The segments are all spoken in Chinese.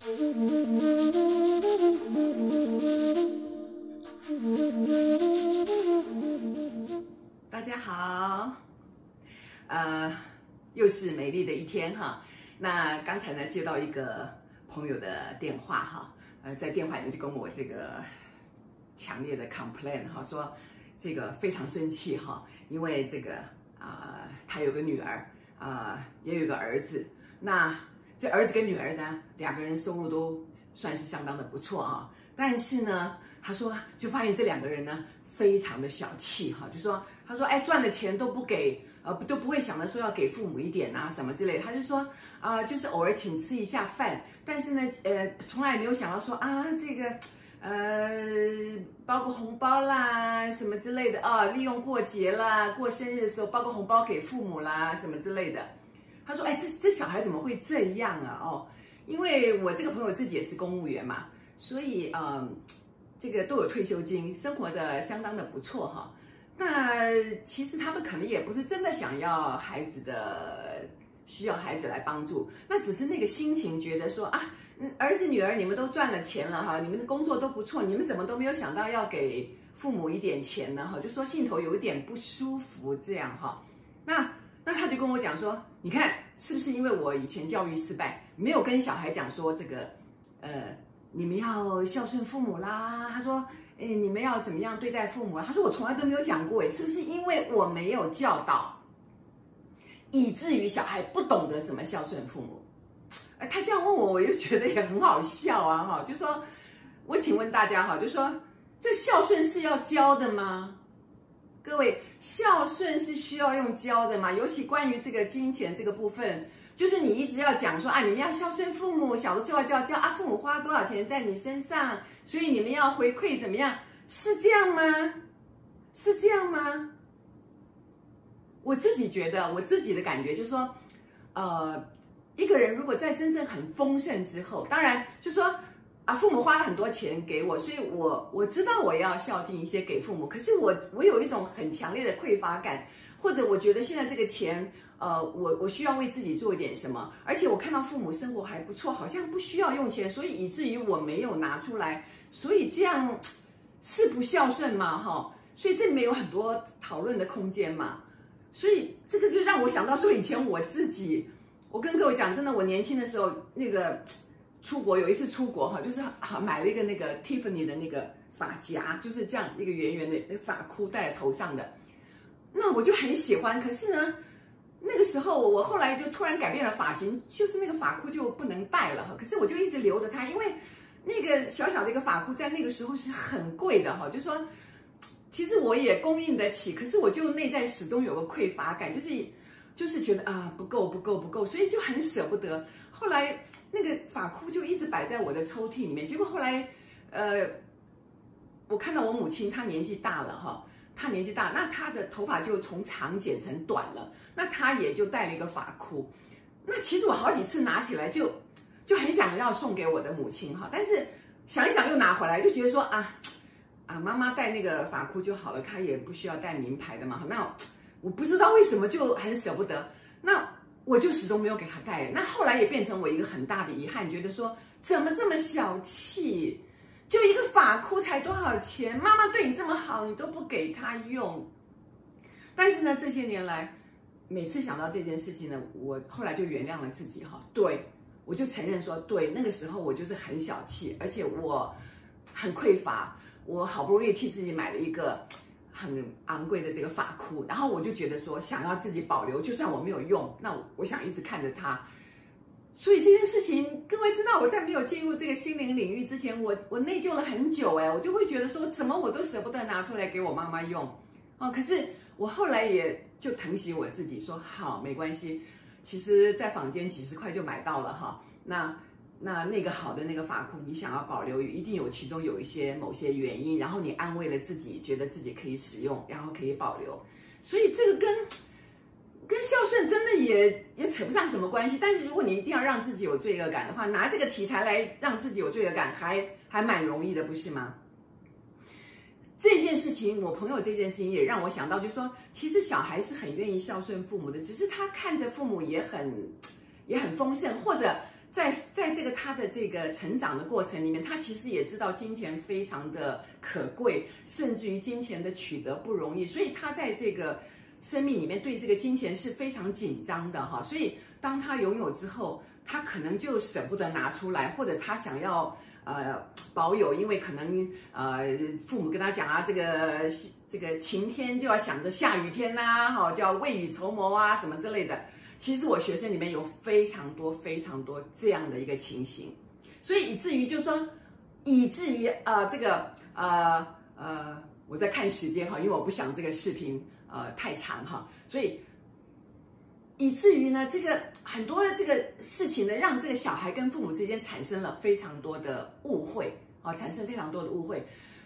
大家好，呃，又是美丽的一天哈。那刚才呢，接到一个朋友的电话哈，呃，在电话里面就跟我这个强烈的 complain 哈，说这个非常生气哈，因为这个啊、呃，他有个女儿啊、呃，也有个儿子。那这儿子跟女儿呢，两个人收入都算是相当的不错啊，但是呢，他说就发现这两个人呢，非常的小气哈，就说他说哎，赚的钱都不给，呃，都不会想着说要给父母一点啊什么之类的，他就说啊、就是偶尔请吃一下饭，但是呢，呃，从来没有想到说啊，这个呃，包个红包啦什么之类的啊，利用过节啦、过生日的时候包个红包给父母啦什么之类的。他说：“哎，这这小孩怎么会这样啊？哦，因为我这个朋友自己也是公务员嘛，所以嗯，这个都有退休金，生活的相当的不错哈。那其实他们可能也不是真的想要孩子的，需要孩子来帮助，那只是那个心情觉得说啊，儿子女儿你们都赚了钱了哈，你们的工作都不错，你们怎么都没有想到要给父母一点钱呢？哈，就说心头有一点不舒服这样哈。那。”那他就跟我讲说，你看是不是因为我以前教育失败，没有跟小孩讲说这个，呃，你们要孝顺父母啦。他说，哎，你们要怎么样对待父母？他说我从来都没有讲过，哎，是不是因为我没有教导，以至于小孩不懂得怎么孝顺父母？哎，他这样问我，我又觉得也很好笑啊，哈，就说，我请问大家哈，就说这孝顺是要教的吗？各位，孝顺是需要用教的嘛？尤其关于这个金钱这个部分，就是你一直要讲说啊，你们要孝顺父母，小的时候就要教啊，父母花多少钱在你身上，所以你们要回馈怎么样？是这样吗？是这样吗？我自己觉得，我自己的感觉就是说，呃，一个人如果在真正很丰盛之后，当然就说。父母花了很多钱给我，所以我我知道我要孝敬一些给父母。可是我我有一种很强烈的匮乏感，或者我觉得现在这个钱，呃，我我需要为自己做一点什么。而且我看到父母生活还不错，好像不需要用钱，所以以至于我没有拿出来。所以这样是不孝顺吗？哈，所以这里面有很多讨论的空间嘛。所以这个就让我想到说，以前我自己，我跟各位讲，真的，我年轻的时候那个。出国有一次出国哈，就是好买了一个那个 Tiffany 的那个发夹，就是这样一个圆圆的发箍戴在头上的，那我就很喜欢。可是呢，那个时候我后来就突然改变了发型，就是那个发箍就不能戴了哈。可是我就一直留着它，因为那个小小的一个发箍在那个时候是很贵的哈。就说其实我也供应得起，可是我就内在始终有个匮乏感，就是就是觉得啊不够不够不够，所以就很舍不得。后来。那个发箍就一直摆在我的抽屉里面，结果后来，呃，我看到我母亲她年纪大了哈，她年纪大，那她的头发就从长剪成短了，那她也就戴了一个发箍。那其实我好几次拿起来就就很想要送给我的母亲哈，但是想一想又拿回来，就觉得说啊啊，妈妈戴那个发箍就好了，她也不需要戴名牌的嘛。那我不知道为什么就很舍不得那。我就始终没有给他戴，那后来也变成我一个很大的遗憾，觉得说怎么这么小气，就一个发箍才多少钱，妈妈对你这么好，你都不给他用。但是呢，这些年来，每次想到这件事情呢，我后来就原谅了自己哈，对，我就承认说，对，那个时候我就是很小气，而且我很匮乏，我好不容易替自己买了一个。很昂贵的这个发箍，然后我就觉得说，想要自己保留，就算我没有用，那我，我想一直看着它。所以这件事情，各位知道，我在没有进入这个心灵领域之前，我我内疚了很久哎，我就会觉得说，怎么我都舍不得拿出来给我妈妈用哦。可是我后来也就疼惜我自己，说好没关系，其实在坊间几十块就买到了哈。那。那那个好的那个法库，你想要保留，一定有其中有一些某些原因，然后你安慰了自己，觉得自己可以使用，然后可以保留，所以这个跟跟孝顺真的也也扯不上什么关系。但是如果你一定要让自己有罪恶感的话，拿这个题材来让自己有罪恶感，还还蛮容易的，不是吗？这件事情，我朋友这件事情也让我想到，就是说，其实小孩是很愿意孝顺父母的，只是他看着父母也很也很丰盛，或者。在在这个他的这个成长的过程里面，他其实也知道金钱非常的可贵，甚至于金钱的取得不容易，所以他在这个生命里面对这个金钱是非常紧张的哈。所以当他拥有之后，他可能就舍不得拿出来，或者他想要呃保有，因为可能呃父母跟他讲啊，这个这个晴天就要想着下雨天呐、啊，哈，叫未雨绸缪啊，什么之类的。其实我学生里面有非常多非常多这样的一个情形，所以以至于就是说，以至于啊、呃、这个呃呃我在看时间哈，因为我不想这个视频呃太长哈，所以以至于呢这个很多的这个事情呢，让这个小孩跟父母之间产生了非常多的误会啊，产生非常多的误会。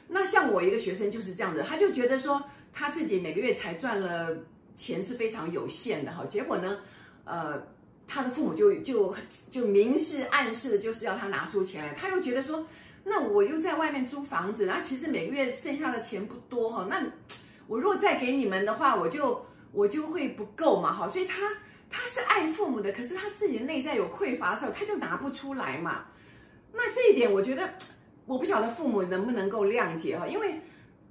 那像我一个学生就是这样子，他就觉得说他自己每个月才赚了钱是非常有限的哈，结果呢。呃，他的父母就就就明示暗示，就是要他拿出钱来。他又觉得说，那我又在外面租房子，然后其实每个月剩下的钱不多哈。那我如果再给你们的话，我就我就会不够嘛哈。所以他他是爱父母的，可是他自己内在有匮乏的时候，他就拿不出来嘛。那这一点，我觉得我不晓得父母能不能够谅解哈，因为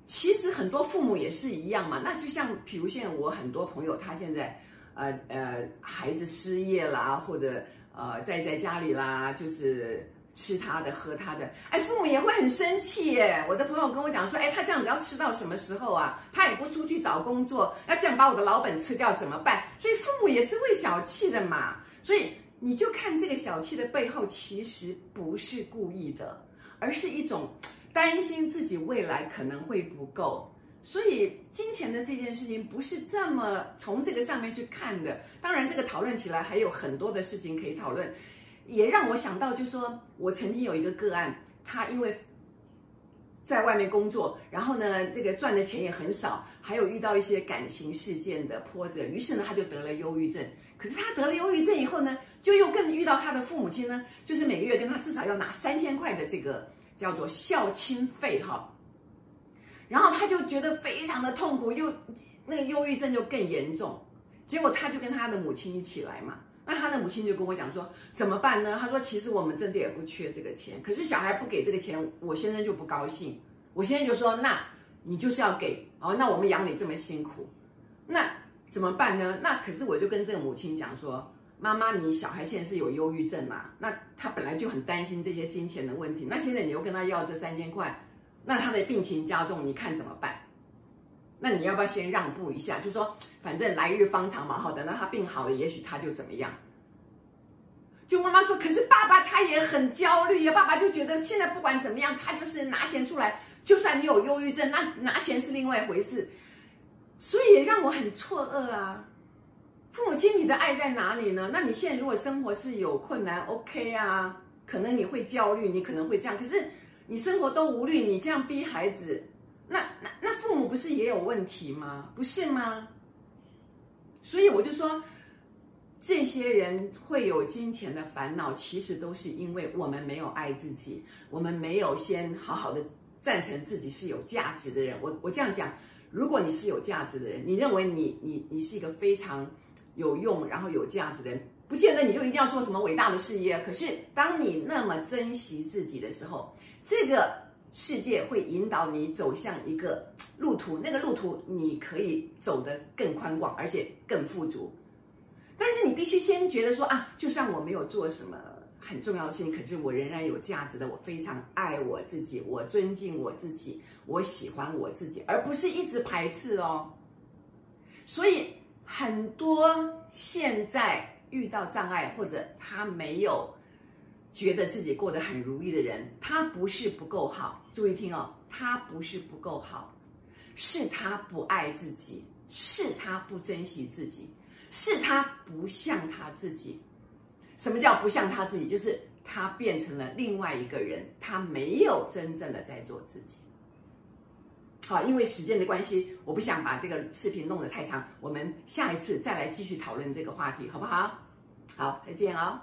其实很多父母也是一样嘛。那就像比如现在我很多朋友，他现在。呃呃，孩子失业啦，或者呃在在家里啦，就是吃他的喝他的，哎，父母也会很生气耶。我的朋友跟我讲说，哎，他这样子要吃到什么时候啊？他也不出去找工作，要这样把我的老本吃掉怎么办？所以父母也是会小气的嘛。所以你就看这个小气的背后，其实不是故意的，而是一种担心自己未来可能会不够。所以金钱的这件事情不是这么从这个上面去看的。当然，这个讨论起来还有很多的事情可以讨论，也让我想到，就是说我曾经有一个个案，他因为在外面工作，然后呢，这个赚的钱也很少，还有遇到一些感情事件的波折，于是呢，他就得了忧郁症。可是他得了忧郁症以后呢，就又更遇到他的父母亲呢，就是每个月跟他至少要拿三千块的这个叫做孝亲费，哈。然后他就觉得非常的痛苦，又那个忧郁症就更严重。结果他就跟他的母亲一起来嘛，那他的母亲就跟我讲说怎么办呢？他说其实我们真的也不缺这个钱，可是小孩不给这个钱，我先生就不高兴。我先生就说那你就是要给哦，那我们养你这么辛苦，那怎么办呢？那可是我就跟这个母亲讲说，妈妈，你小孩现在是有忧郁症嘛？那他本来就很担心这些金钱的问题，那现在你又跟他要这三千块。那他的病情加重，你看怎么办？那你要不要先让步一下？就说反正来日方长嘛，好，等到他病好了，也许他就怎么样。就妈妈说，可是爸爸他也很焦虑呀，爸爸就觉得现在不管怎么样，他就是拿钱出来，就算你有忧郁症，那拿钱是另外一回事。所以也让我很错愕啊。父母亲，你的爱在哪里呢？那你现在如果生活是有困难，OK 啊，可能你会焦虑，你可能会这样，可是。你生活都无虑，你这样逼孩子，那那那父母不是也有问题吗？不是吗？所以我就说，这些人会有金钱的烦恼，其实都是因为我们没有爱自己，我们没有先好好的赞成自己是有价值的人。我我这样讲，如果你是有价值的人，你认为你你你是一个非常有用，然后有价值的人，不见得你就一定要做什么伟大的事业。可是当你那么珍惜自己的时候，这个世界会引导你走向一个路途，那个路途你可以走得更宽广，而且更富足。但是你必须先觉得说啊，就算我没有做什么很重要的事情，可是我仍然有价值的，我非常爱我自己，我尊敬我自己，我喜欢我自己，而不是一直排斥哦。所以很多现在遇到障碍，或者他没有。觉得自己过得很如意的人，他不是不够好。注意听哦，他不是不够好，是他不爱自己，是他不珍惜自己，是他不像他自己。什么叫不像他自己？就是他变成了另外一个人，他没有真正的在做自己。好，因为时间的关系，我不想把这个视频弄得太长，我们下一次再来继续讨论这个话题，好不好？好，再见哦。